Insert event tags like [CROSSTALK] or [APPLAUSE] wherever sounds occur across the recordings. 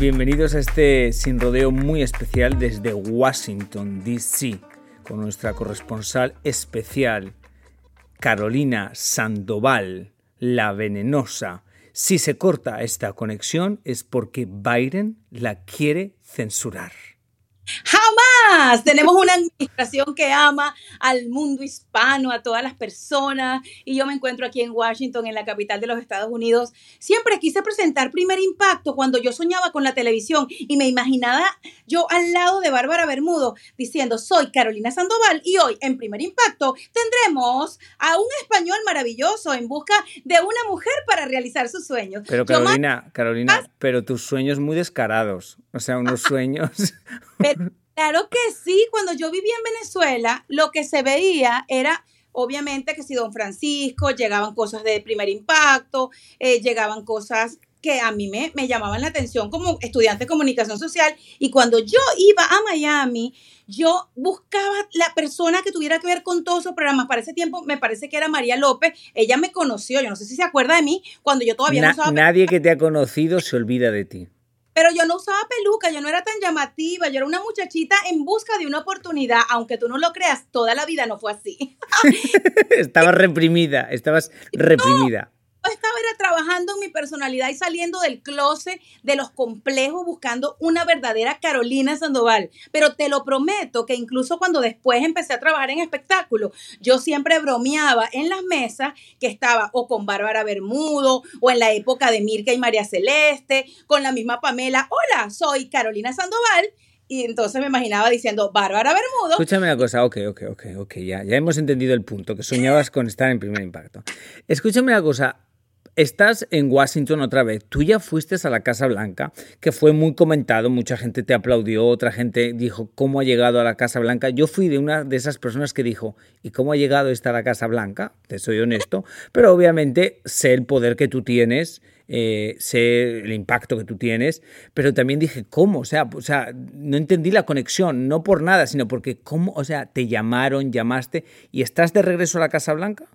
Bienvenidos a este sin rodeo muy especial desde Washington, D.C con nuestra corresponsal especial, Carolina Sandoval, la venenosa. Si se corta esta conexión es porque Biden la quiere censurar. Jamás. Tenemos una administración que ama al mundo hispano, a todas las personas. Y yo me encuentro aquí en Washington, en la capital de los Estados Unidos. Siempre quise presentar Primer Impacto cuando yo soñaba con la televisión y me imaginaba yo al lado de Bárbara Bermudo diciendo, soy Carolina Sandoval y hoy en Primer Impacto tendremos a un español maravilloso en busca de una mujer para realizar sus sueños. Pero Carolina, Carolina, pero tus sueños muy descarados. O sea, unos [LAUGHS] sueños... claro que sí, cuando yo vivía en Venezuela, lo que se veía era obviamente que si don Francisco, llegaban cosas de primer impacto, eh, llegaban cosas que a mí me, me, llamaban la atención como estudiante de comunicación social y cuando yo iba a Miami, yo buscaba la persona que tuviera que ver con todos esos programas. Para ese tiempo me parece que era María López, ella me conoció, yo no sé si se acuerda de mí, cuando yo todavía no usaba... Nadie que te ha conocido se olvida de ti. Pero yo no usaba peluca, yo no era tan llamativa, yo era una muchachita en busca de una oportunidad, aunque tú no lo creas, toda la vida no fue así. [LAUGHS] estabas reprimida, estabas [LAUGHS] reprimida trabajando en mi personalidad y saliendo del closet, de los complejos, buscando una verdadera Carolina Sandoval. Pero te lo prometo que incluso cuando después empecé a trabajar en espectáculo, yo siempre bromeaba en las mesas que estaba o con Bárbara Bermudo o en la época de Mirka y María Celeste, con la misma Pamela. Hola, soy Carolina Sandoval y entonces me imaginaba diciendo Bárbara Bermudo. Escúchame una cosa, ok, ok, ok, ok, ya, ya hemos entendido el punto, que soñabas con estar en primer impacto. Escúchame una cosa, Estás en Washington otra vez. Tú ya fuiste a la Casa Blanca, que fue muy comentado. Mucha gente te aplaudió, otra gente dijo cómo ha llegado a la Casa Blanca. Yo fui de una de esas personas que dijo, ¿y cómo ha llegado esta a la Casa Blanca? Te soy honesto. Pero obviamente sé el poder que tú tienes. Eh, sé el impacto que tú tienes, pero también dije, ¿cómo? O sea, o sea, no entendí la conexión, no por nada, sino porque, ¿cómo? O sea, te llamaron, llamaste y estás de regreso a la Casa Blanca.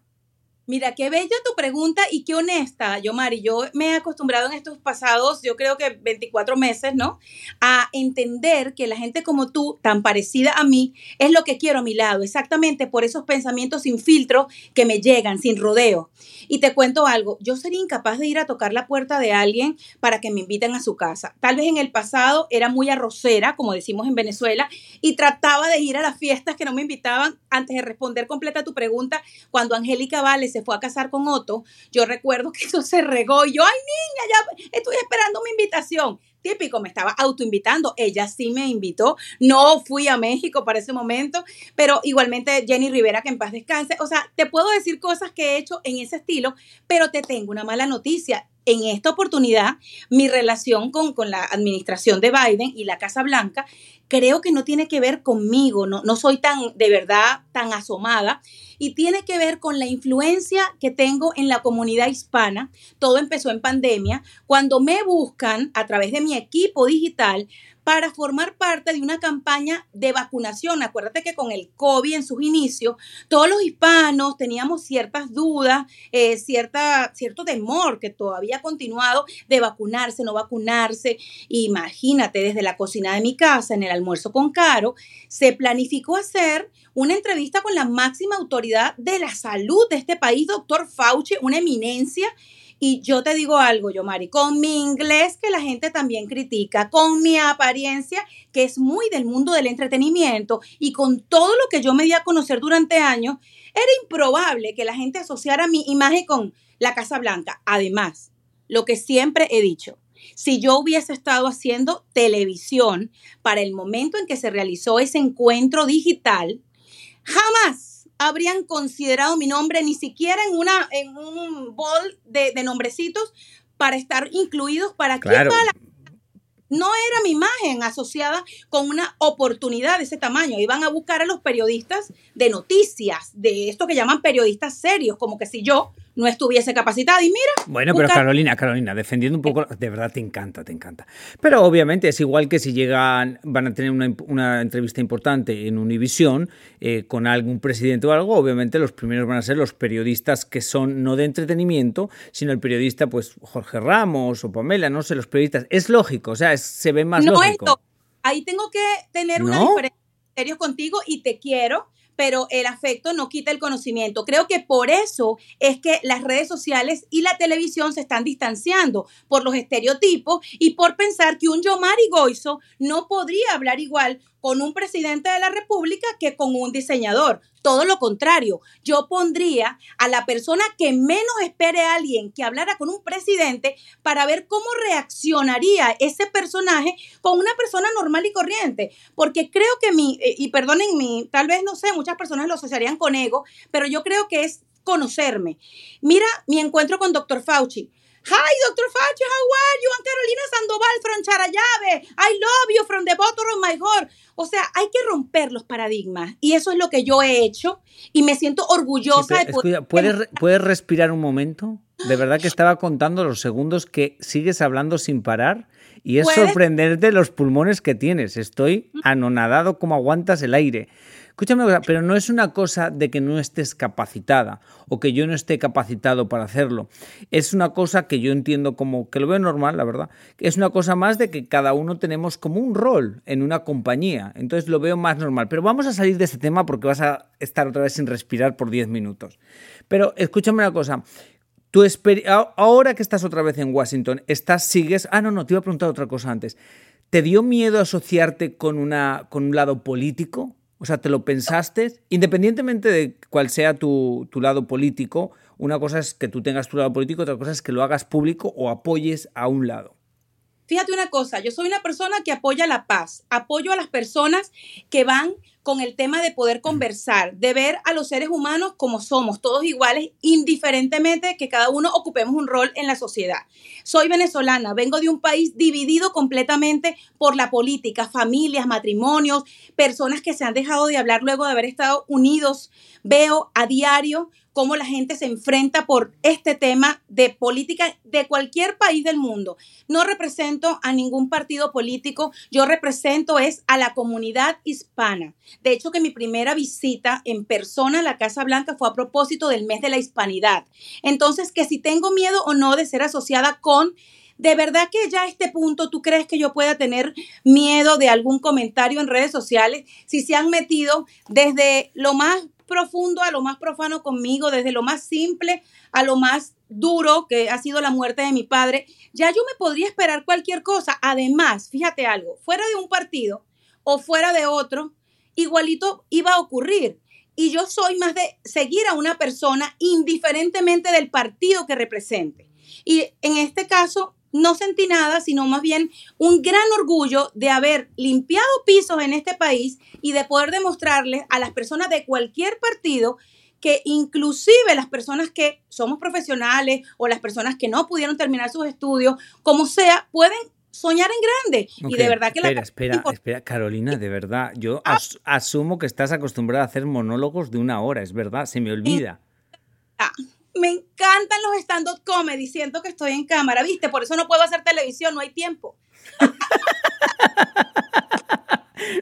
Mira, qué bella tu pregunta y qué honesta, Yomari. Yo me he acostumbrado en estos pasados, yo creo que 24 meses, ¿no? A entender que la gente como tú, tan parecida a mí, es lo que quiero a mi lado, exactamente por esos pensamientos sin filtro que me llegan, sin rodeo. Y te cuento algo, yo sería incapaz de ir a tocar la puerta de alguien para que me inviten a su casa. Tal vez en el pasado era muy arrocera, como decimos en Venezuela, y trataba de ir a las fiestas que no me invitaban antes de responder completa tu pregunta, cuando Angélica Vales se fue a casar con Otto, yo recuerdo que [LAUGHS] eso se regó y yo, ay niña, ya estoy esperando mi invitación. Típico, me estaba autoinvitando. Ella sí me invitó. No fui a México para ese momento, pero igualmente Jenny Rivera, que en paz descanse. O sea, te puedo decir cosas que he hecho en ese estilo, pero te tengo una mala noticia en esta oportunidad, mi relación con, con, la administración de Biden y la Casa Blanca creo que no tiene que ver conmigo, no, no soy tan de verdad tan asomada y tiene que ver con la influencia que tengo en la comunidad hispana. Todo empezó en pandemia, cuando me buscan a través de mi equipo digital para formar parte de una campaña de vacunación. Acuérdate que con el COVID en sus inicios, todos los hispanos teníamos ciertas dudas, eh, cierta, cierto temor que todavía ha continuado de vacunarse, no vacunarse. Imagínate, desde la cocina de mi casa, en el almuerzo con Caro, se planificó hacer una entrevista con la máxima autoridad de la salud de este país, doctor Fauci, una eminencia y yo te digo algo, yo, Mari, con mi inglés que la gente también critica, con mi apariencia que es muy del mundo del entretenimiento y con todo lo que yo me di a conocer durante años, era improbable que la gente asociara mi imagen con la Casa Blanca. Además, lo que siempre he dicho, si yo hubiese estado haciendo televisión para el momento en que se realizó ese encuentro digital, jamás habrían considerado mi nombre ni siquiera en, una, en un bol de, nombrecitos para estar incluidos para que no era mi imagen asociada con una oportunidad de ese tamaño. Iban a buscar a los periodistas de noticias, de esto que llaman periodistas serios, como que si yo no estuviese capacitada. Y mira. Bueno, pero Carolina, Carolina, defendiendo un poco, de verdad te encanta, te encanta. Pero obviamente es igual que si llegan, van a tener una, entrevista importante en Univisión eh, con algún presidente o algo, obviamente los primeros van a ser los periodistas que son no de entretenimiento, sino el periodista, pues Jorge Ramos o Pamela, no sé, los periodistas. Es lógico, o sea, se ve más lógico. Ahí tengo que tener una diferencia contigo y te quiero pero el afecto no quita el conocimiento. Creo que por eso es que las redes sociales y la televisión se están distanciando por los estereotipos y por pensar que un Yomari Goizo no podría hablar igual con un presidente de la República que con un diseñador. Todo lo contrario, yo pondría a la persona que menos espere a alguien que hablara con un presidente para ver cómo reaccionaría ese personaje con una persona normal y corriente. Porque creo que mi, eh, y perdonen mi, tal vez no sé, muchas personas lo asociarían con ego, pero yo creo que es conocerme. Mira mi encuentro con Dr. Fauci. Hi, Dr. Fauci, how are you? I'm Carolina Sandoval from Charayave. I love you from the bottom of my heart. O sea, hay que romper los paradigmas. Y eso es lo que yo he hecho. Y me siento orgullosa de poder. ¿puedes, [LAUGHS] ¿Puedes respirar un momento? De verdad que estaba contando los segundos que sigues hablando sin parar. Y es sorprenderte los pulmones que tienes. Estoy anonadado como aguantas el aire. Escúchame pero no es una cosa de que no estés capacitada o que yo no esté capacitado para hacerlo. Es una cosa que yo entiendo como, que lo veo normal, la verdad. Es una cosa más de que cada uno tenemos como un rol en una compañía. Entonces lo veo más normal. Pero vamos a salir de este tema porque vas a estar otra vez sin respirar por 10 minutos. Pero escúchame una cosa. Tú ahora que estás otra vez en Washington, estás, sigues. Ah, no, no, te iba a preguntar otra cosa antes. ¿Te dio miedo asociarte con, una, con un lado político? O sea, ¿te lo pensaste? Independientemente de cuál sea tu, tu, lado político, una cosa es que tú tengas tu lado político, otra cosa es que lo hagas público o apoyes a un lado. Fíjate una cosa, yo soy una persona que apoya la paz, apoyo a las personas que van con el tema de poder conversar, de ver a los seres humanos como somos, todos iguales, indiferentemente que cada uno ocupemos un rol en la sociedad. Soy venezolana, vengo de un país dividido completamente por la política, familias, matrimonios, personas que se han dejado de hablar luego de haber estado unidos. Veo a diario cómo la gente se enfrenta por este tema de política de cualquier país del mundo. No represento a ningún partido político, yo represento es a la comunidad hispana. De hecho, que mi primera visita en persona a la Casa Blanca fue a propósito del mes de la hispanidad. Entonces, que si tengo miedo o no de ser asociada con ¿De verdad que ya a este punto tú crees que yo pueda tener miedo de algún comentario en redes sociales si se han metido desde lo más profundo a lo más profano conmigo, desde lo más simple a lo más duro, que ha sido la muerte de mi padre, ya yo me podría esperar cualquier cosa. Además, fíjate algo, fuera de un partido o fuera de otro, igualito iba a ocurrir. Y yo soy más de seguir a una persona indiferentemente del partido que represente. Y en este caso, no sentí nada, sino más bien un gran orgullo de haber limpiado pisos en este país y de poder demostrarles a las personas de cualquier partido que inclusive las personas que somos profesionales o las personas que no pudieron terminar sus estudios, como sea, pueden soñar en grande. Y de verdad que espera, Espera, espera, Carolina, de verdad, yo ah. asumo que estás acostumbrada a hacer monólogos de una hora, es verdad, se me olvida. Ah me encantan los stand-up comedy, siento que estoy en cámara, ¿viste? Por eso no puedo hacer televisión, no hay tiempo. [LAUGHS]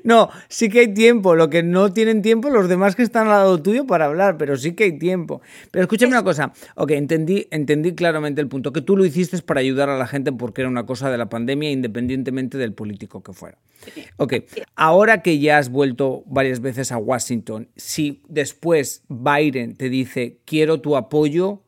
No, sí que hay tiempo. Lo que no tienen tiempo los demás que están al lado tuyo para hablar, pero sí que hay tiempo. Pero escúchame una cosa. Ok, entendí, entendí claramente el punto. Que tú lo hiciste para ayudar a la gente porque era una cosa de la pandemia, independientemente del político que fuera. Ok, ahora que ya has vuelto varias veces a Washington, si después Biden te dice, quiero tu apoyo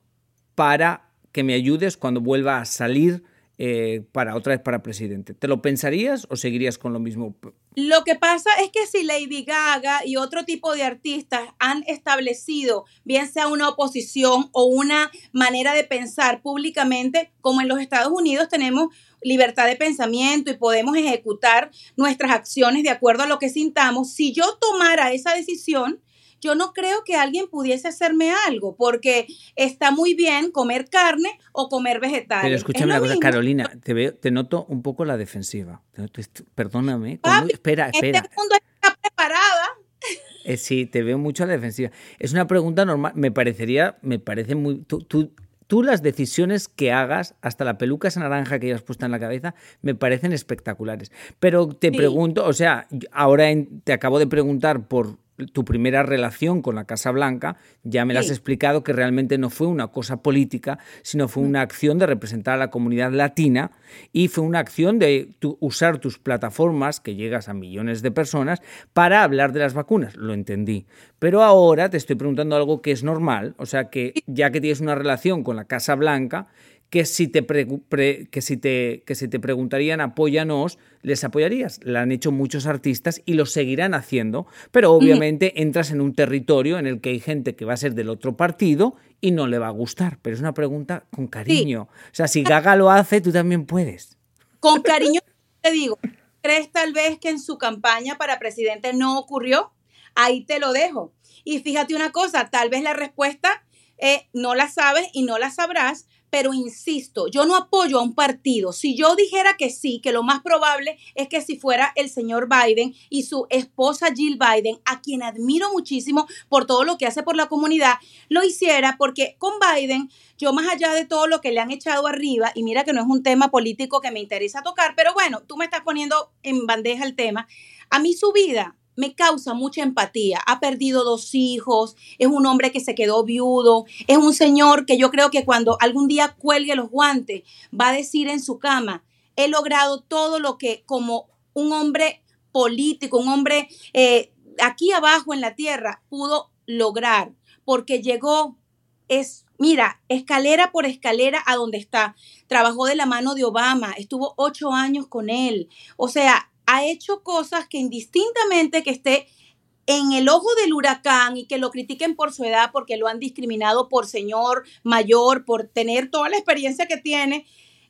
para que me ayudes cuando vuelva a salir eh, para otra vez para presidente. ¿Te lo pensarías o seguirías con lo mismo? Lo que pasa es que si Lady Gaga y otro tipo de artistas han establecido, bien sea una oposición o una manera de pensar públicamente, como en los Estados Unidos tenemos libertad de pensamiento y podemos ejecutar nuestras acciones de acuerdo a lo que sintamos, si yo tomara esa decisión, yo no creo que alguien pudiese hacerme algo, porque está muy bien comer carne o comer vegetales. Pero escúchame una cosa, Carolina, te, veo, te noto un poco la defensiva. Perdóname. espera, espera. Este mundo está preparada. Eh, sí, te veo mucho a la defensiva. Es una pregunta normal. Me parecería, me parece muy. Tú, tú, tú, las decisiones que hagas, hasta la peluca esa naranja que hayas puesto en la cabeza, me parecen espectaculares. Pero te pregunto, o sea, ahora te acabo de preguntar por tu primera relación con la Casa Blanca, ya me la has explicado que realmente no fue una cosa política, sino fue una acción de representar a la comunidad latina y fue una acción de usar tus plataformas, que llegas a millones de personas, para hablar de las vacunas. Lo entendí. Pero ahora te estoy preguntando algo que es normal, o sea que ya que tienes una relación con la Casa Blanca, que si te, que si te, que si te preguntarían apóyanos, les apoyarías. La han hecho muchos artistas y lo seguirán haciendo, pero obviamente entras en un territorio en el que hay gente que va a ser del otro partido y no le va a gustar. Pero es una pregunta con cariño. O sea, si Gaga lo hace, tú también puedes. Con cariño [LAUGHS] te digo, ¿crees tal vez que en su campaña para presidente no ocurrió? Ahí te lo dejo. Y fíjate una cosa, tal vez la respuesta eh, no la sabes y no la sabrás, pero insisto, yo no apoyo a un partido. Si yo dijera que sí, que lo más probable es que si fuera el señor Biden y su esposa Jill Biden, a quien admiro muchísimo por todo lo que hace por la comunidad, lo hiciera porque con Biden, yo más allá de todo lo que le han echado arriba, y mira que no es un tema político que me interesa tocar, pero bueno, tú me estás poniendo en bandeja el tema, a mí su vida me causa mucha empatía. Ha perdido dos hijos, es un hombre que se quedó viudo, es un señor que yo creo que cuando algún día cuelgue los guantes va a decir en su cama, he logrado todo lo que como un hombre político, un hombre eh, aquí abajo en la tierra pudo lograr, porque llegó, es, mira, escalera por escalera a donde está. Trabajó de la mano de Obama, estuvo ocho años con él. O sea, ha hecho cosas que indistintamente que esté en el ojo del huracán y que lo critiquen por su edad porque lo han discriminado por señor mayor, por tener toda la experiencia que tiene.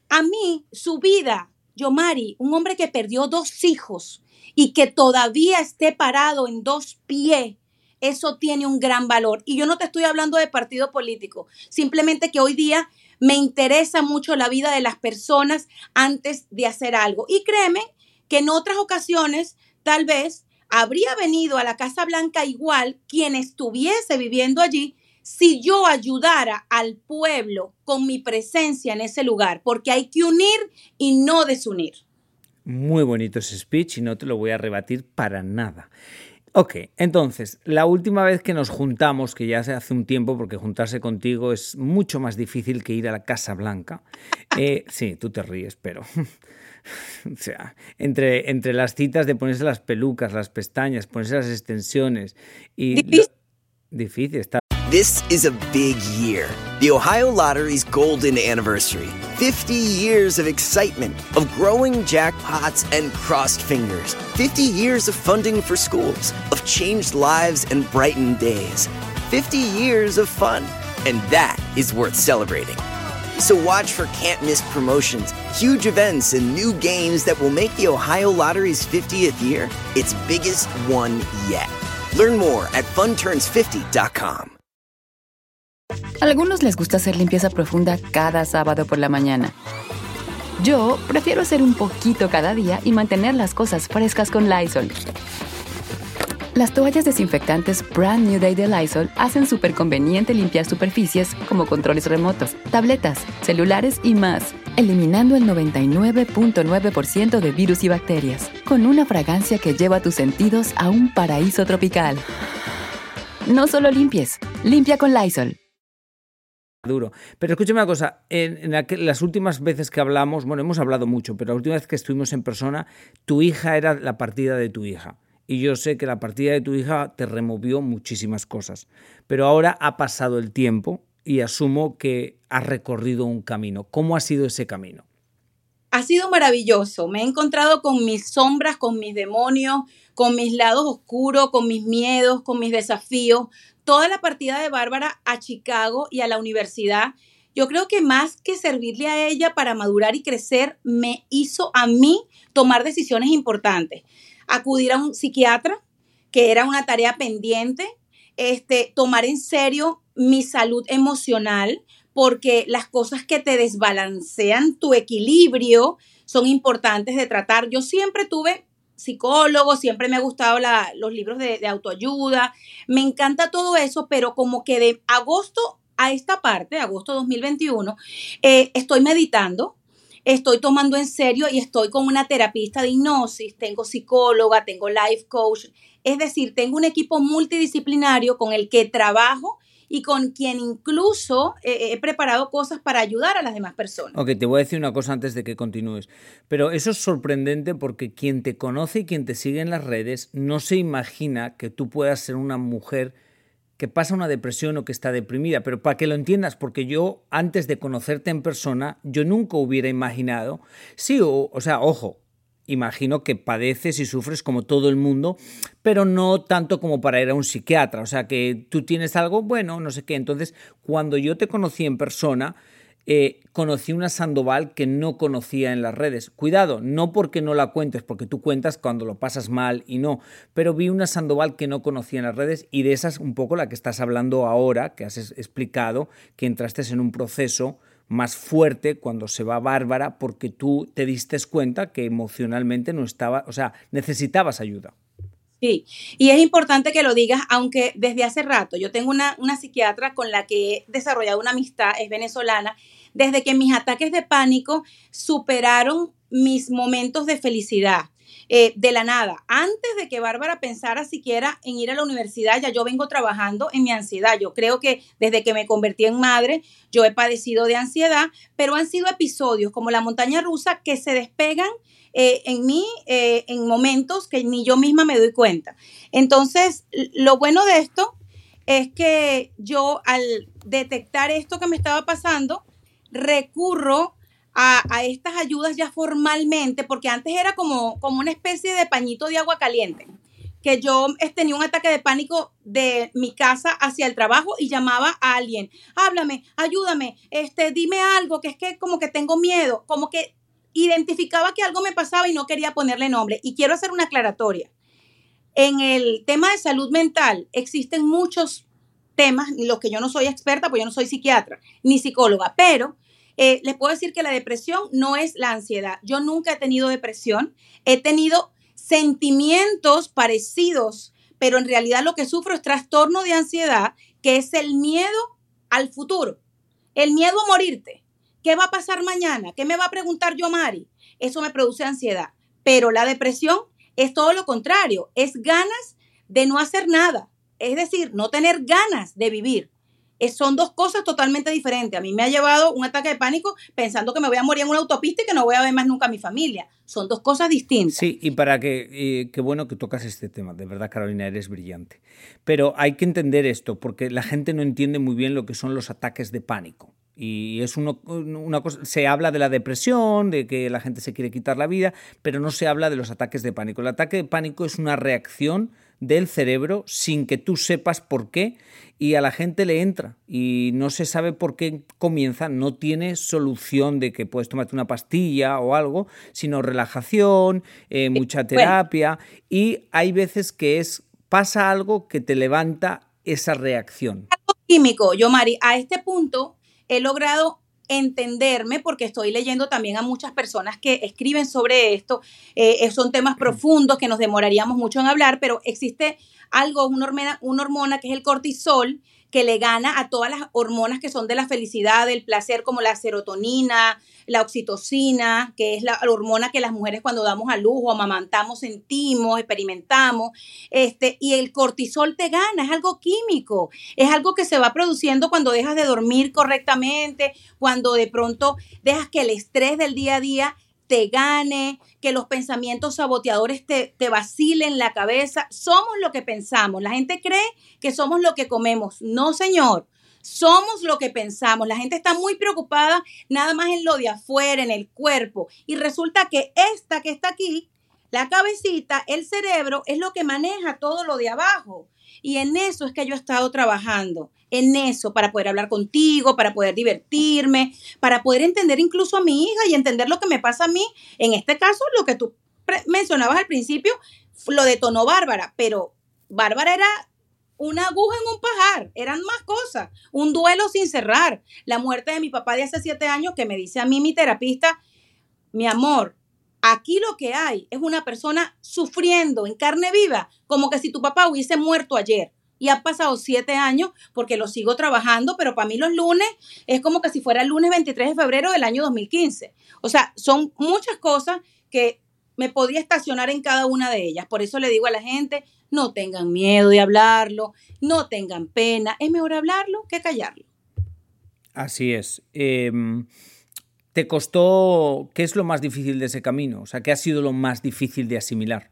A mí, su vida, Yomari, un hombre que perdió dos hijos y que todavía esté parado en dos pies, eso tiene un gran valor. Y yo no te estoy hablando de partido político, simplemente que hoy día me interesa mucho la vida de las personas antes de hacer algo. Y créeme que en otras ocasiones tal vez habría venido a la Casa Blanca igual quien estuviese viviendo allí si yo ayudara al pueblo con mi presencia en ese lugar, porque hay que unir y no desunir. Muy bonito ese speech y no te lo voy a rebatir para nada. Ok, entonces, la última vez que nos juntamos, que ya hace un tiempo, porque juntarse contigo es mucho más difícil que ir a la Casa Blanca. [LAUGHS] Eh, sí, tú te ríes, pero [LAUGHS] O sea, entre, entre las citas de ponerse las pelucas, las pestañas, ponerse las extensiones y... Difícil. Difícil está. This is a big year. The Ohio Lottery's golden anniversary. 50 years of excitement, of growing jackpots and crossed fingers. 50 years of funding for schools, of changed lives and brightened days. 50 years of fun. And that is worth celebrating. So watch for can't miss promotions, huge events, and new games that will make the Ohio Lottery's 50th year its biggest one yet. Learn more at funturns50.com. Algunos les gusta hacer limpieza profunda cada sábado por la mañana. Yo prefiero hacer un poquito cada día y mantener las cosas frescas con Lysol. Las toallas desinfectantes Brand New Day de Lysol hacen súper conveniente limpiar superficies como controles remotos, tabletas, celulares y más, eliminando el 99.9% de virus y bacterias, con una fragancia que lleva tus sentidos a un paraíso tropical. No solo limpies, limpia con Lysol. Duro. Pero escúchame una cosa, en, las últimas veces que hablamos, bueno, hemos hablado mucho, pero la última vez que estuvimos en persona, tu hija era la partida de tu hija y yo sé que la partida de tu hija te removió muchísimas cosas. Pero ahora ha pasado el tiempo y asumo que has recorrido un camino. ¿Cómo ha sido ese camino? Ha sido maravilloso. Me he encontrado con mis sombras, con mis demonios, con mis lados oscuros, con mis miedos, con mis desafíos. Toda la partida de Bárbara a Chicago y a la universidad, yo creo que más que servirle a ella para madurar y crecer, me hizo a mí tomar decisiones importantes acudir a un psiquiatra, que era una tarea pendiente, este, tomar en serio mi salud emocional, porque las cosas que te desbalancean tu equilibrio son importantes de tratar. Yo siempre tuve psicólogo, siempre me ha gustado los libros de, autoayuda, me encanta todo eso, pero como que de agosto a esta parte, agosto 2021, eh, estoy meditando, estoy tomando en serio y estoy con una terapista de hipnosis, tengo psicóloga, tengo life coach, es decir, tengo un equipo multidisciplinario con el que trabajo y con quien incluso he preparado cosas para ayudar a las demás personas. Ok, te voy a decir una cosa antes de que continúes, pero eso es sorprendente porque quien te conoce y quien te sigue en las redes no se imagina que tú puedas ser una mujer que pasa una depresión o que está deprimida, pero para que lo entiendas, porque yo antes de conocerte en persona, yo nunca hubiera imaginado, sí, o, o sea, ojo, imagino que padeces y sufres como todo el mundo, pero no tanto como para ir a un psiquiatra, o sea, que tú tienes algo, bueno, no sé qué, entonces cuando yo te conocí en persona, eh, conocí una Sandoval que no conocía en las redes. Cuidado, no porque no la cuentes, porque tú cuentas cuando lo pasas mal y no, pero vi una Sandoval que no conocía en las redes y de esas un poco la que estás hablando ahora, que has explicado, que entraste en un proceso más fuerte cuando se va Bárbara porque tú te diste cuenta que emocionalmente no estaba, o sea, necesitabas ayuda. Y es importante que lo digas, aunque desde hace rato yo tengo una, una psiquiatra con la que he desarrollado una amistad, es venezolana, desde que mis ataques de pánico superaron mis momentos de felicidad. Eh, de la nada. Antes de que Bárbara pensara siquiera en ir a la universidad, ya yo vengo trabajando en mi ansiedad. Yo creo que desde que me convertí en madre, yo he padecido de ansiedad, pero han sido episodios como la montaña rusa que se despegan eh, en mí eh, en momentos que ni yo misma me doy cuenta. Entonces, lo bueno de esto es que yo al detectar esto que me estaba pasando, recurro a, estas ayudas ya formalmente, porque antes era como, como una especie de pañito de agua caliente, que yo tenía un ataque de pánico de mi casa hacia el trabajo y llamaba a alguien, háblame, ayúdame, este, dime algo, que es que como que tengo miedo, como que identificaba que algo me pasaba y no quería ponerle nombre. Y quiero hacer una aclaratoria. En el tema de salud mental existen muchos temas, los que yo no soy experta, pues yo no soy psiquiatra ni psicóloga, pero eh, les puedo decir que la depresión no es la ansiedad. Yo nunca he tenido depresión, he tenido sentimientos parecidos, pero en realidad lo que sufro es trastorno de ansiedad, que es el miedo al futuro, el miedo a morirte. ¿Qué va a pasar mañana? ¿Qué me va a preguntar yo, Mari? Eso me produce ansiedad. Pero la depresión es todo lo contrario, es ganas de no hacer nada, es decir, no tener ganas de vivir son dos cosas totalmente diferentes. A mí me ha llevado un ataque de pánico pensando que me voy a morir en una autopista y que no voy a ver más nunca a mi familia. Son dos cosas distintas. Sí, y para que, qué bueno que tocas este tema. De verdad, Carolina, eres brillante. Pero hay que entender esto, porque la gente no entiende muy bien lo que son los ataques de pánico. Y es uno, una cosa, se habla de la depresión, de que la gente se quiere quitar la vida, pero no se habla de los ataques de pánico. El ataque de pánico es una reacción del cerebro sin que tú sepas por qué y a la gente le entra y no se sabe por qué comienza, no tiene solución de que puedes tomarte una pastilla o algo, sino relajación, eh, mucha terapia y hay veces que es pasa algo que te levanta esa reacción. Químico, yo Mari, a este punto he logrado entenderme, porque estoy leyendo también a muchas personas que escriben sobre esto. Eh, son temas profundos que nos demoraríamos mucho en hablar, pero existe algo, una una hormona que es el cortisol, que le gana a todas las hormonas que son de la felicidad, del placer, como la serotonina, la oxitocina, que es la hormona que las mujeres cuando damos a luz o amamantamos sentimos, experimentamos, este, y el cortisol te gana, es algo químico, es algo que se va produciendo cuando dejas de dormir correctamente, cuando de pronto dejas que el estrés del día a día te gane, que los pensamientos saboteadores te, vacilen la cabeza. Somos lo que pensamos. La gente cree que somos lo que comemos. No, señor. Somos lo que pensamos. La gente está muy preocupada nada más en lo de afuera, en el cuerpo. Y resulta que esta que está aquí, la cabecita, el cerebro, es lo que maneja todo lo de abajo. Y en eso es que yo he estado trabajando, en eso, para poder hablar contigo, para poder divertirme, para poder entender incluso a mi hija y entender lo que me pasa a mí. En este caso, lo que tú mencionabas al principio, lo detonó Bárbara, pero Bárbara era una aguja en un pajar, eran más cosas, un duelo sin cerrar, la muerte de mi papá de hace siete años que me dice a mí mi terapista, mi amor, Aquí lo que hay es una persona sufriendo en carne viva, como que si tu papá hubiese muerto ayer. Y ha pasado siete años porque lo sigo trabajando, pero para mí los lunes es como que si fuera el lunes 23 de febrero del año 2015. O sea, son muchas cosas que me podría estacionar en cada una de ellas. Por eso le digo a la gente, no tengan miedo de hablarlo, no tengan pena. Es mejor hablarlo que callarlo. Así es. Em, ¿Te costó, qué es lo más difícil de ese camino? O sea, ¿qué ha sido lo más difícil de asimilar?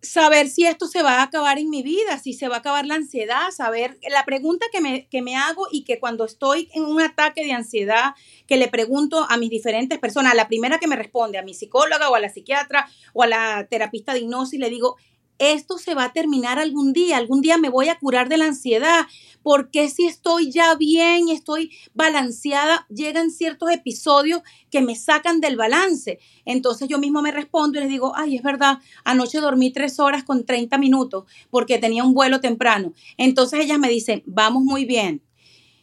Saber si esto se va a acabar en mi vida, si se va a acabar la ansiedad, saber, la pregunta que me, que me hago y que cuando estoy en un ataque de ansiedad, que le pregunto a mis diferentes personas, la primera que me responde, a mi psicóloga o a la psiquiatra o a la terapista de hipnosis, le digo, esto se va a terminar algún día, algún día me voy a curar de la ansiedad, porque si estoy ya bien estoy balanceada, llegan ciertos episodios que me sacan del balance. Entonces yo mismo me respondo y les digo, ay, es verdad, anoche dormí tres horas con 30 minutos porque tenía un vuelo temprano. Entonces ellas me dicen, vamos muy bien.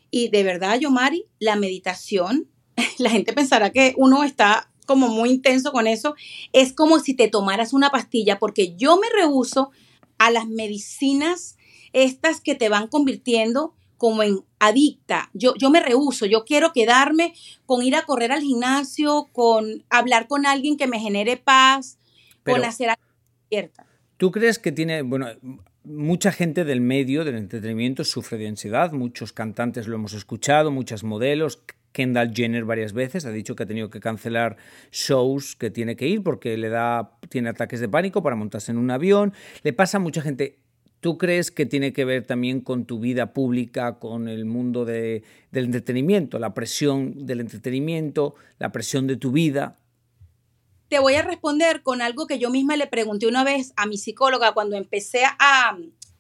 Y de verdad, yo, Mari, la meditación, [LAUGHS] la gente pensará que uno está como muy intenso con eso, es como si te tomaras una pastilla, porque yo me rehuso a las medicinas estas que te van convirtiendo como en adicta. Yo, yo me rehuso, yo quiero quedarme con ir a correr al gimnasio, con hablar con alguien que me genere paz, con hacer algo cierta. ¿Tú crees que tiene, bueno, mucha gente del medio del entretenimiento sufre de ansiedad, muchos cantantes lo hemos escuchado, muchos modelos, Kendall Jenner varias veces ha dicho que ha tenido que cancelar shows que tiene que ir porque le da tiene ataques de pánico para montarse en un avión. Le pasa a mucha gente. ¿Tú crees que tiene que ver también con tu vida pública, con el mundo del entretenimiento, la presión del entretenimiento, la presión de tu vida? Te voy a responder con algo que yo misma le pregunté una vez a mi psicóloga cuando empecé a,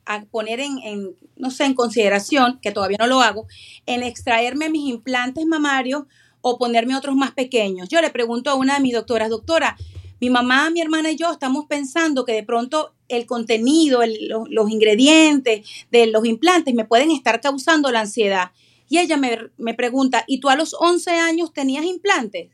a poner en, no sé, en consideración, que todavía no lo hago, en extraerme mis implantes mamarios o ponerme otros más pequeños. Yo le pregunto a una de mis doctoras, doctora, mi mamá, mi hermana y yo estamos pensando que de pronto el contenido, los, ingredientes de los implantes me pueden estar causando la ansiedad. Y ella me, me pregunta, ¿y tú a los 11 años tenías implantes?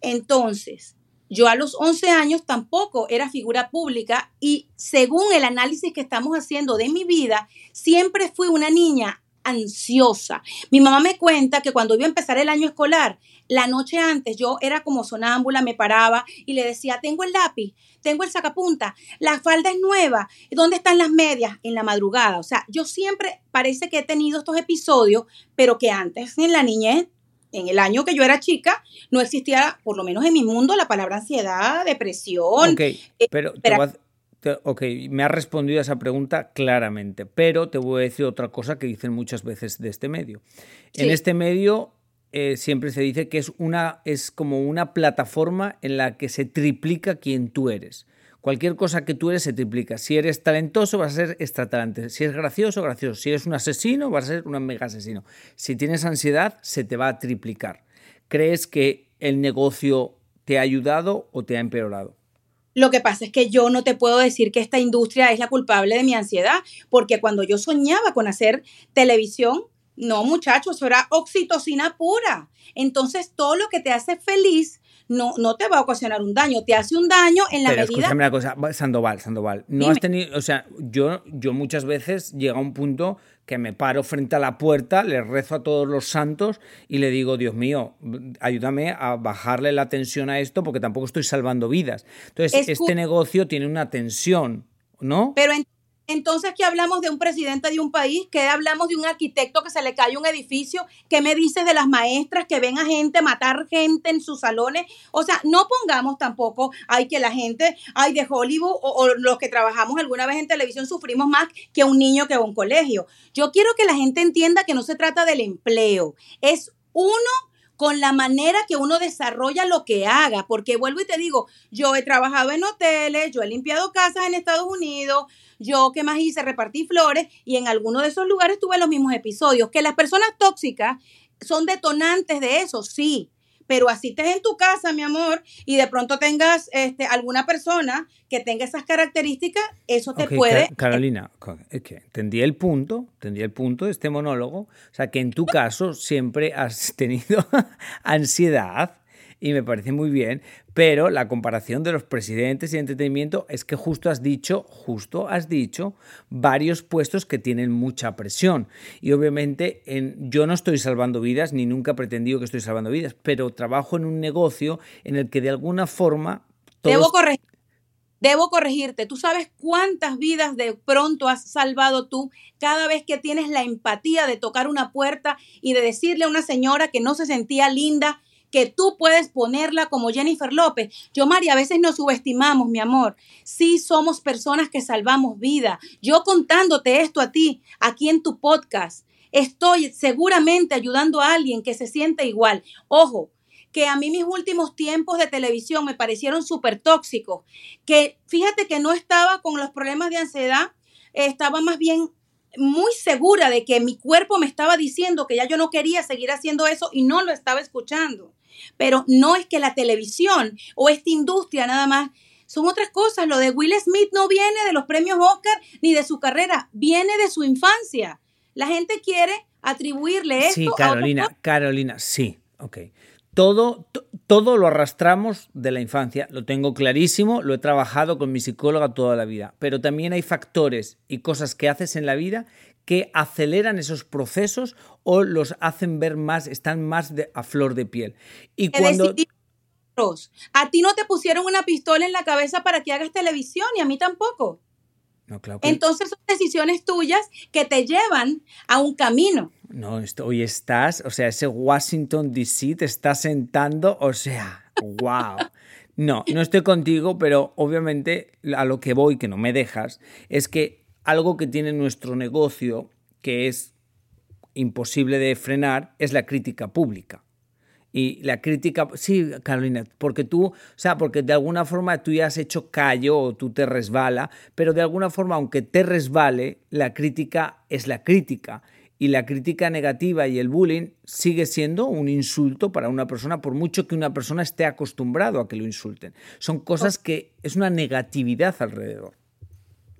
Entonces, yo a los 11 años tampoco era figura pública y según el análisis que estamos haciendo de mi vida, siempre fui una niña ansiosa. Mi mamá me cuenta que cuando iba a empezar el año escolar, la noche antes yo era como sonámbula, me paraba y le decía, tengo el lápiz, tengo el sacapunta, la falda es nueva, ¿dónde están las medias? En la madrugada. O sea, yo siempre parece que he tenido estos episodios, pero que antes en la niñez en el año que yo era chica, no existía, por lo menos en mi mundo, la palabra ansiedad, depresión. Ok, eh, pero, me has respondido a esa pregunta claramente, pero te voy a decir otra cosa que dicen muchas veces de este medio. En este medio eh, siempre se dice que es, una, es como una plataforma en la que se triplica quien tú eres. Cualquier cosa que tú eres se triplica. Si eres talentoso, vas a ser extra talante. Si eres gracioso, gracioso. Si eres un asesino, vas a ser un mega asesino. Si tienes ansiedad, se te va a triplicar. ¿Crees que el negocio te ha ayudado o te ha empeorado? Lo que pasa es que yo no te puedo decir que esta industria es la culpable de mi ansiedad, porque cuando yo soñaba con hacer televisión, No, muchachos, eso era oxitocina pura. Entonces, todo lo que te hace feliz no, no te va a ocasionar un daño, te hace un daño en la Pero medida. escúchame una cosa, Sandoval, Sandoval, no Dime. has tenido, o sea, yo, yo muchas veces llega un punto que me paro frente a la puerta, le rezo a todos los santos y le digo, Dios mío, ayúdame a bajarle la tensión a esto porque tampoco estoy salvando vidas. Entonces, Escu- este negocio tiene una tensión, ¿no? Pero en- entonces, ¿qué hablamos de un presidente de un país? ¿Qué hablamos de un arquitecto que se le cae un edificio? ¿Qué me dices de las maestras que ven a gente matar gente en sus salones? O sea, no pongamos tampoco, ay, que la gente, ay, de Hollywood o, o los que trabajamos alguna vez en televisión sufrimos más que un niño que va a un colegio. Yo quiero que la gente entienda que no se trata del empleo, es uno con la manera que uno desarrolla lo que haga, porque vuelvo y te digo, yo he trabajado en hoteles, yo he limpiado casas en Estados Unidos, yo qué más hice, repartí flores y en alguno de esos lugares tuve los mismos episodios. Que las personas tóxicas son detonantes de eso, sí. Pero así estés en tu casa, mi amor, y de pronto tengas este, alguna persona que tenga esas características, eso te puede... Ca- Carolina, entendí el punto, entendí el punto de este monólogo. O sea, que en tu [LAUGHS] caso siempre has tenido [LAUGHS] ansiedad y me parece muy bien, pero la comparación de los presidentes y entretenimiento es que justo has dicho, justo has dicho varios puestos que tienen mucha presión. Y obviamente en, yo no estoy salvando vidas, ni nunca he pretendido que estoy salvando vidas, pero trabajo en un negocio en el que de alguna forma... Debo corregirte. ¿Tú sabes cuántas vidas de pronto has salvado tú cada vez que tienes la empatía de tocar una puerta y de decirle a una señora que no se sentía linda que tú puedes ponerla como Jennifer López? Yo, María, a veces nos subestimamos, mi amor. Sí somos personas que salvamos vida. Yo contándote esto a ti, aquí en tu podcast, estoy seguramente ayudando a alguien que se siente igual. Ojo, que a mí mis últimos tiempos de televisión me parecieron súper tóxicos, que fíjate que no estaba con los problemas de ansiedad, estaba más bien muy segura de que mi cuerpo me estaba diciendo que ya yo no quería seguir haciendo eso y no lo estaba escuchando. Pero no es que la televisión o esta industria nada más son otras cosas. Lo de Will Smith no viene de los premios Oscar ni de su carrera, viene de su infancia. La gente quiere atribuirle esto Sí, a Carolina, Carolina, sí, ok. Todo, to- todo lo arrastramos de la infancia, lo tengo clarísimo, lo he trabajado con mi psicóloga toda la vida, pero también hay factores y cosas que haces en la vida que aceleran esos procesos o los hacen ver más, están más de- a flor de piel. Y cuando... A ti no te pusieron una pistola en la cabeza para que hagas televisión y a mí tampoco. No, claro que- Entonces son decisiones tuyas que te llevan a un camino. No, esto- hoy estás, o sea, ese Washington DC te está sentando, o sea, wow. No, no estoy contigo, pero obviamente a lo que voy, que no me dejas, es que algo que tiene nuestro negocio, que es imposible de frenar, es la crítica pública. Y la crítica, sí, Carolina, porque tú, o sea, porque de alguna forma tú ya has hecho callo o tú te resbala, pero de alguna forma, aunque te resbale, la crítica es la crítica. Y la crítica negativa y el bullying sigue siendo un insulto para una persona, por mucho que una persona esté acostumbrado a que lo insulten. Son cosas que es una negatividad alrededor.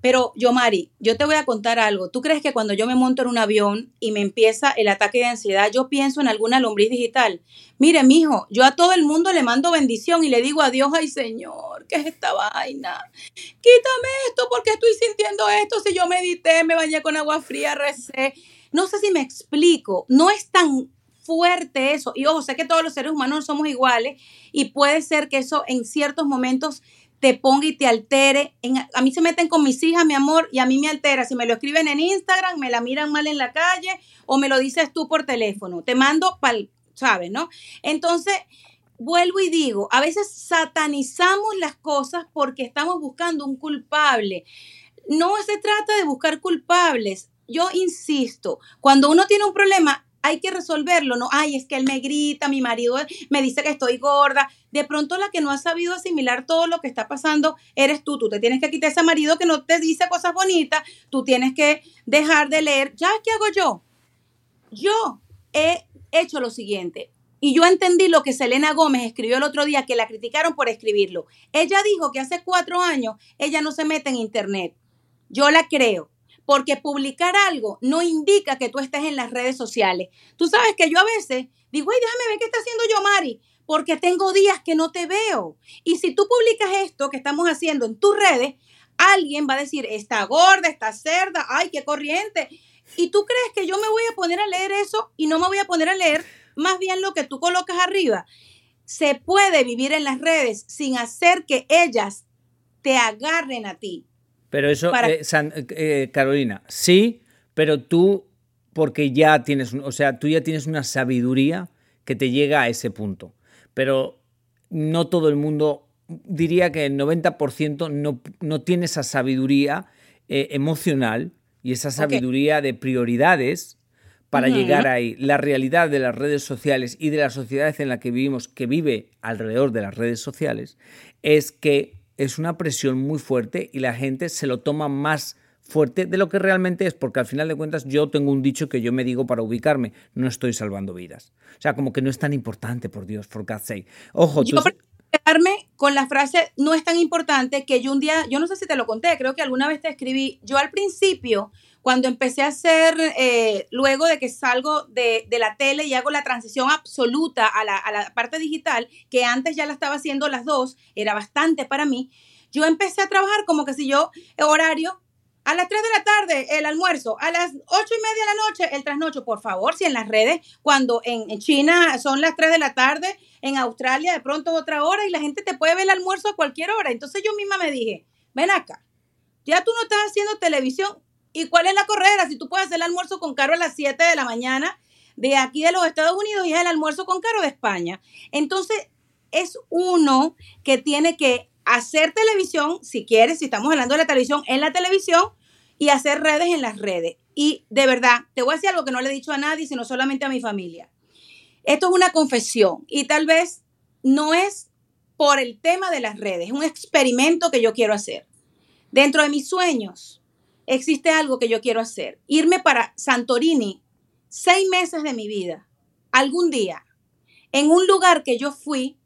Pero yo, Mari, yo te voy a contar algo. ¿Tú crees que cuando yo me monto en un avión y me empieza el ataque de ansiedad, yo pienso en alguna lombriz digital? Mire, mijo, yo a todo el mundo le mando bendición y le digo a Dios, ay Señor, ¿qué es esta vaina? Quítame esto porque estoy sintiendo esto. Si yo medité, me bañé con agua fría, recé. No sé si me explico. No es tan fuerte eso. Y ojo, sé que todos los seres humanos no somos iguales y puede ser que eso en ciertos momentos te ponga y te altere. A mí se meten con mis hijas, mi amor, y a mí me altera. Si me lo escriben en Instagram, me la miran mal en la calle o me lo dices tú por teléfono. Te mando pal, ¿sabes? ¿No? Entonces, vuelvo y digo, a veces satanizamos las cosas porque estamos buscando un culpable. No se trata de buscar culpables. Yo insisto, cuando uno tiene un problema, hay que resolverlo, no, ay, es que él me grita, mi marido me dice que estoy gorda. De pronto la que no ha sabido asimilar todo lo que está pasando eres tú. Tú te tienes que quitar ese marido que no te dice cosas bonitas, tú tienes que dejar de leer. ¿Ya qué hago yo? Yo he hecho lo siguiente. Y yo entendí lo que Selena Gómez escribió el otro día, que la criticaron por escribirlo. Ella dijo que hace cuatro años ella no se mete en internet. Yo la creo. Porque publicar algo no indica que tú estés en las redes sociales. Tú sabes que yo a veces digo, ay, déjame ver qué está haciendo yo, Mari, porque tengo días que no te veo. Y si tú publicas esto que estamos haciendo en tus redes, alguien va a decir, está gorda, está cerda, ay, qué corriente. Y tú crees que yo me voy a poner a leer eso y no me voy a poner a leer más bien lo que tú colocas arriba. Se puede vivir en las redes sin hacer que ellas te agarren a ti. Pero eso, eh, eh, Carolina, sí, pero tú, porque ya tienes, o sea, tú ya tienes una sabiduría que te llega a ese punto. Pero no todo el mundo, diría que el 90% no, no tiene esa sabiduría eh, emocional y esa sabiduría de prioridades para llegar ahí. La realidad de las redes sociales y de la sociedad en la que vivimos, que vive alrededor de las redes sociales, es que es una presión muy fuerte y la gente se lo toma más fuerte de lo que realmente es, porque al final de cuentas yo tengo un dicho que yo me digo para ubicarme, no estoy salvando vidas. O sea, como que no es tan importante, por Dios, for God's sake. Ojo, yo tú... quedarme con la frase no es tan importante que yo un día, yo no sé si te lo conté, creo que alguna vez te escribí, yo al principio cuando empecé a hacer, eh, luego de que salgo de, la tele y hago la transición absoluta a la, a la, parte digital, que antes ya la estaba haciendo las dos, era bastante para mí, yo empecé a trabajar como que si yo, horario, a las 3 de la tarde el almuerzo, a las 8 y media de la noche el trasnocho, por favor, si en las redes, cuando en, China son las 3 de la tarde, en Australia de pronto otra hora y la gente te puede ver el almuerzo a cualquier hora. Entonces yo misma me dije, ven acá, ya tú no estás haciendo televisión, ¿Y cuál es la correa? Si tú puedes hacer el almuerzo con Caro a las 7 de la mañana de aquí de los Estados Unidos y es el almuerzo con Caro de España. Entonces, es uno que tiene que hacer televisión, si quieres, si estamos hablando de la televisión, en la televisión y hacer redes en las redes. Y de verdad, te voy a decir algo que no le he dicho a nadie, sino solamente a mi familia. Esto es una confesión y tal vez no es por el tema de las redes, es un experimento que yo quiero hacer. Dentro de mis sueños, existe algo que yo quiero hacer. Irme para Santorini seis meses de mi vida, algún día, en un lugar que yo fui.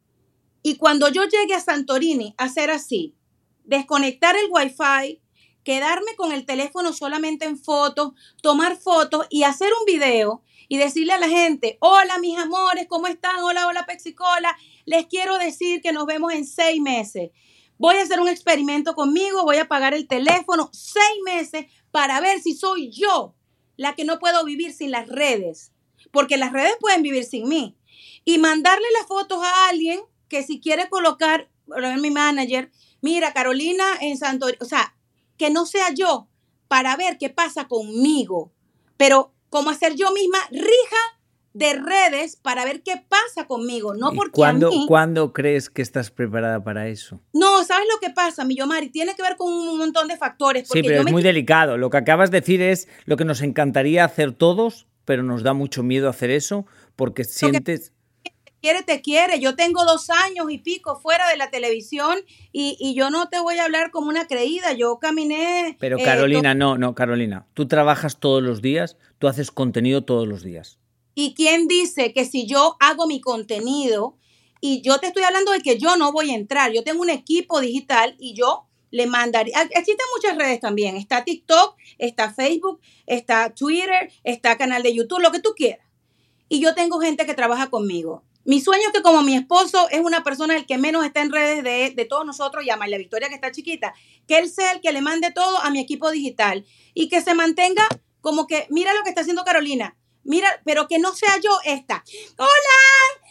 Y cuando yo llegue a Santorini, hacer así, desconectar el wifi, quedarme con el teléfono solamente en fotos, tomar fotos y hacer un video y decirle a la gente, hola mis amores, ¿cómo están? Hola, hola Pexicola, les quiero decir que nos vemos en seis meses voy a hacer un experimento conmigo, voy a pagar el teléfono seis meses para ver si soy yo la que no puedo vivir sin las redes, porque las redes pueden vivir sin mí. Y mandarle las fotos a alguien que si quiere colocar, mi manager, mira, Carolina en Santo, o sea, que no sea yo para ver qué pasa conmigo, pero como hacer yo misma, rija de redes para ver qué pasa conmigo, no porque ¿cuándo, ¿Cuándo crees que estás preparada para eso? No, ¿sabes lo que pasa, mi Yomari? Tiene que ver con un montón de factores. sí, pero es muy delicado. Lo que acabas de decir es lo que nos encantaría hacer todos, pero nos da mucho miedo hacer eso porque sientes... quiere, te quiere. Yo tengo dos años y pico fuera de la televisión y, yo no te voy a hablar como una creída. Yo caminé. Pero eh, Carolina, no, no, Carolina. Tú trabajas todos los días, tú haces contenido todos los días. ¿Y quién dice que si yo hago mi contenido y yo te estoy hablando de que yo no voy a entrar, yo tengo un equipo digital y yo le mandaría, ah, existen muchas redes también, está TikTok, está Facebook, está Twitter, está canal de YouTube, lo que tú quieras. Y yo tengo gente que trabaja conmigo. Mi sueño es que como mi esposo es una persona el que menos está en redes de, de todos nosotros, llama la Victoria que está chiquita, que él sea el que le mande todo a mi equipo digital y que se mantenga como que, mira lo que está haciendo Carolina, Mira, pero que no sea yo esta. Hola,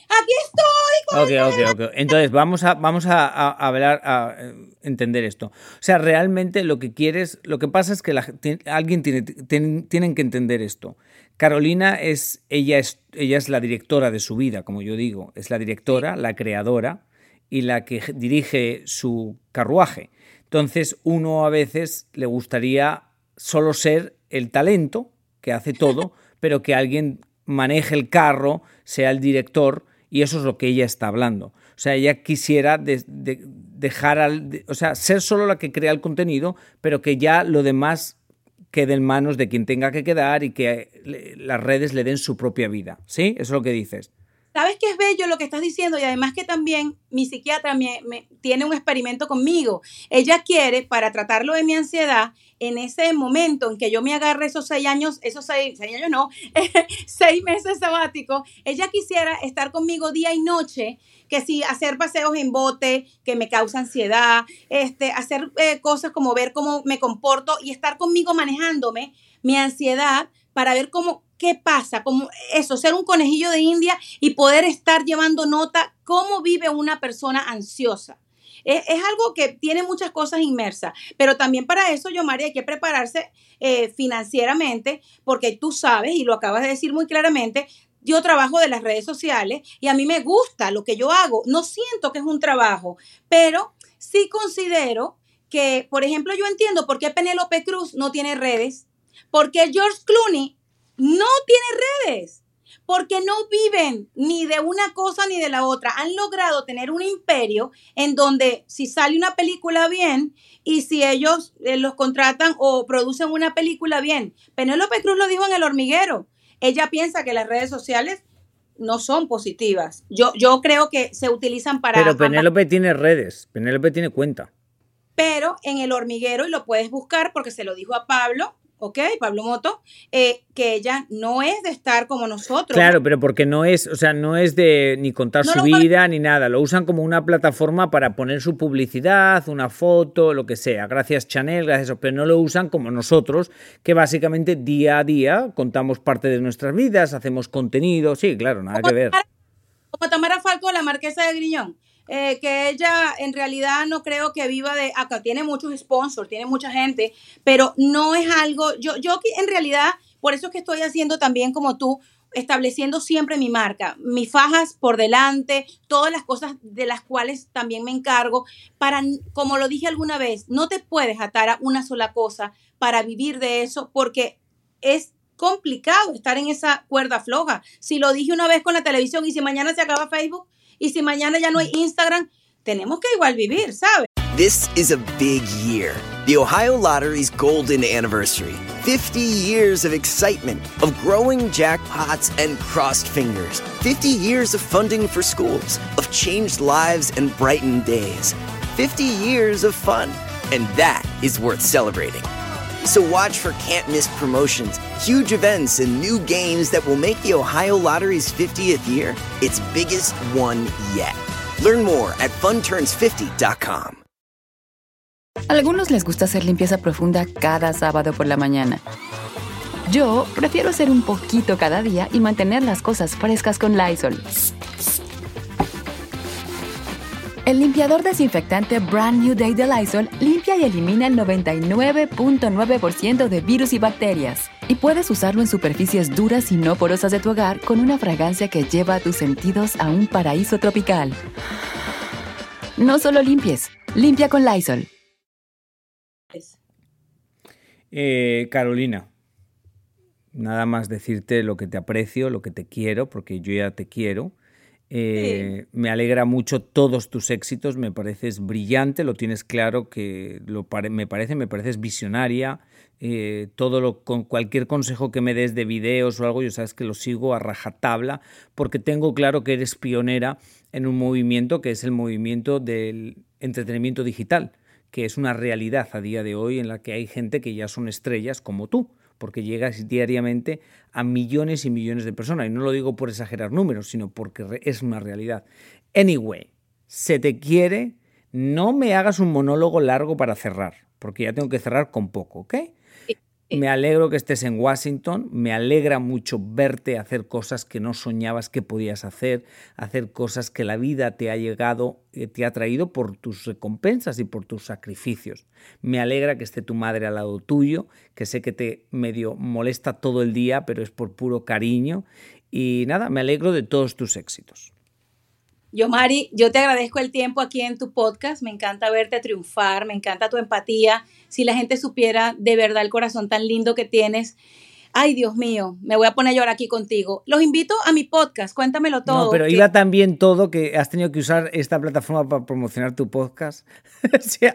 aquí estoy. Ok, ok, ok. Entonces vamos a, vamos a, hablar, a entender esto. O sea, realmente lo que quieres, lo que pasa es que alguien tiene, tienen que entender esto. Carolina es ella, es, ella es la directora de su vida, como yo digo. Es la directora, la creadora y la que dirige su carruaje. Entonces, uno a veces le gustaría solo ser el talento que hace todo. [LAUGHS] pero que alguien maneje el carro, sea el director, y eso es lo que ella está hablando. O sea, ella quisiera dejar al, o sea, ser solo la que crea el contenido, pero que ya lo demás quede en manos de quien tenga que quedar y que las redes le den su propia vida. ¿Sí? Eso es lo que dices. ¿Sabes qué es bello lo que estás diciendo? Y además que también mi psiquiatra me, tiene un experimento conmigo. Ella quiere, para tratarlo de mi ansiedad, en ese momento en que yo me agarre esos seis años, esos seis, seis años no, [LAUGHS] seis meses sabáticos, ella quisiera estar conmigo día y noche, que si hacer paseos en bote, que me causa ansiedad, este, hacer eh, cosas como ver cómo me comporto y estar conmigo manejándome mi ansiedad para ver cómo, qué pasa, como eso, ser un conejillo de India y poder estar llevando nota cómo vive una persona ansiosa. Es, algo que tiene muchas cosas inmersas, pero también para eso, yo, María, hay que prepararse eh, financieramente, porque tú sabes, y lo acabas de decir muy claramente, yo trabajo de las redes sociales y a mí me gusta lo que yo hago. No siento que es un trabajo, pero sí considero que, por ejemplo, yo entiendo por qué Penélope Cruz no tiene redes, porque George Clooney no tiene redes, porque no viven ni de una cosa ni de la otra. Han logrado tener un imperio en donde si sale una película bien y si ellos eh, los contratan o producen una película bien. Penélope Cruz lo dijo en El Hormiguero. Ella piensa que las redes sociales no son positivas. Yo, yo creo que se utilizan para... Pero Penélope tiene redes, Penélope tiene cuenta. Pero en el hormiguero, y lo puedes buscar porque se lo dijo a Pablo, ¿ok? Pablo Moto, eh, que ella no es de estar como nosotros. Claro, pero porque no es, o sea, no es de ni contar su vida ni nada, lo usan como una plataforma para poner su publicidad, una foto, lo que sea. Gracias Chanel, gracias, pero no lo usan como nosotros, que básicamente día a día contamos parte de nuestras vidas, hacemos contenido, sí, claro, nada que ver. Como Tamara Falco, la marquesa de Griñón. Eh, que ella en realidad no creo que viva de acá, tiene muchos sponsors, tiene mucha gente, pero no es algo, yo, yo en realidad, por eso es que estoy haciendo también como tú, estableciendo siempre mi marca, mis fajas por delante, todas las cosas de las cuales también me encargo, para, como lo dije alguna vez, no te puedes atar a una sola cosa para vivir de eso, porque es complicado estar en esa cuerda floja. Si lo dije una vez con la televisión y si mañana se acaba Facebook, Y si mañana ya no hay Instagram, tenemos que igual vivir, ¿sabes? This is a big year. The Ohio Lottery's golden anniversary. 50 years of excitement, of growing jackpots and crossed fingers. 50 years of funding for schools, of changed lives and brightened days. 50 years of fun. And that is worth celebrating. So watch for can't miss promotions, huge events, and new games that will make the Ohio Lottery's 50th year its biggest one yet. Learn more at funturns50.com. Algunos les gusta hacer limpieza profunda cada sábado por la mañana. Yo prefiero hacer un poquito cada día y mantener las cosas frescas con Lysol. El limpiador desinfectante Brand New Day de Lysol limpia y elimina el 99.9% de virus y bacterias. Y puedes usarlo en superficies duras y no porosas de tu hogar con una fragancia que lleva a tus sentidos a un paraíso tropical. No solo limpies, limpia con Lysol. Eh, Carolina, nada más decirte lo que te aprecio, lo que te quiero, porque yo ya te quiero eh, me alegra mucho todos tus éxitos, me pareces brillante, lo tienes claro que lo me parece, me pareces visionaria. Eh, todo lo con cualquier consejo que me des de videos o algo, yo sabes que lo sigo a rajatabla, porque tengo claro que eres pionera en un movimiento que es el movimiento del entretenimiento digital, que es una realidad a día de hoy en la que hay gente que ya son estrellas como tú porque llegas diariamente a millones y millones de personas. Y no lo digo por exagerar números, sino porque es una realidad. Anyway, se te quiere, no me hagas un monólogo largo para cerrar, porque ya tengo que cerrar con poco, ¿ok? Me alegro que estés en Washington, me alegra mucho verte hacer cosas que no soñabas que podías hacer, hacer cosas que la vida te ha llegado, eh, te ha traído por tus recompensas y por tus sacrificios. Me alegra que esté tu madre al lado tuyo, que sé que te medio molesta todo el día, pero es por puro cariño. Y nada, me alegro de todos tus éxitos. Yo, Mari, yo te agradezco el tiempo aquí en tu podcast. Me encanta verte triunfar, me encanta tu empatía. Si la gente supiera de verdad el corazón tan lindo que tienes. Ay, Dios mío, me voy a poner a llorar aquí contigo. Los invito a mi podcast, cuéntamelo todo. No, pero iba tan bien todo que has tenido que usar esta plataforma para promocionar tu podcast. [LAUGHS] te,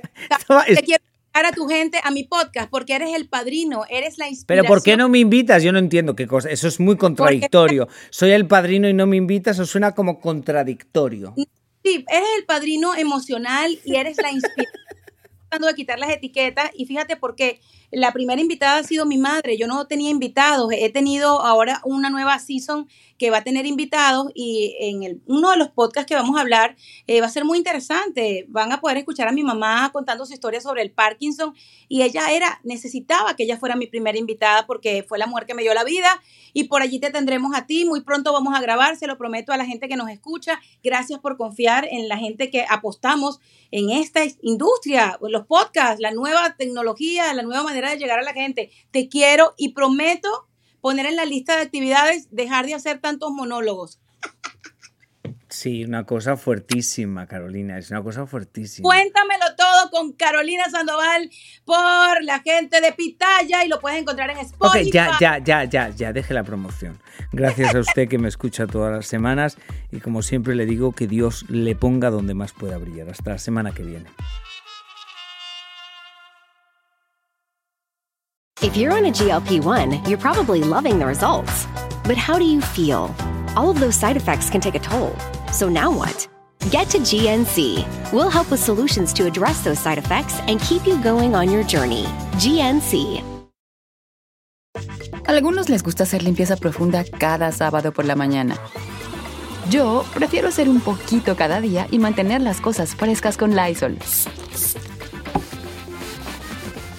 quiero, a tu gente a mi podcast porque eres el padrino, eres la inspiración. Pero ¿por qué no me invitas? Yo no entiendo qué cosa. Eso es muy contradictorio. Soy el padrino y no me invitas, o suena como contradictorio. Sí, eres el padrino emocional y eres la inspiración. De quitar las etiquetas y fíjate por qué la primera invitada ha sido mi madre. Yo no tenía invitados. He tenido ahora una nueva season que va a tener invitados y en uno de los podcasts que vamos a hablar eh, va a ser muy interesante. Van a poder escuchar a mi mamá contando su historia sobre el Parkinson y ella era, necesitaba que ella fuera mi primera invitada porque fue la mujer que me dio la vida y por allí te tendremos a ti. Muy pronto vamos a grabar, se lo prometo a la gente que nos escucha. Gracias por confiar en la gente que apostamos en esta industria, los podcasts, la nueva tecnología, la nueva manera de llegar a la gente. Te quiero y prometo poner en la lista de actividades dejar de hacer tantos monólogos. Sí, una cosa fuertísima, Carolina, es una cosa fuertísima. Cuéntamelo todo con Carolina Sandoval por la gente de Pitaya y lo puedes encontrar en Spotify. Ok, ya, ya, ya, ya, ya, deje la promoción. Gracias a usted que me escucha todas las semanas y como siempre le digo que Dios le ponga donde más pueda brillar. Hasta la semana que viene. If you're on a GLP 1, you're probably loving the results. But how do you feel? All of those side effects can take a toll. So now what? Get to GNC. We'll help with solutions to address those side effects and keep you going on your journey. GNC. Algunos les gusta hacer limpieza profunda cada sábado por la mañana. Yo prefiero hacer un poquito cada día y mantener las cosas frescas con Lysol.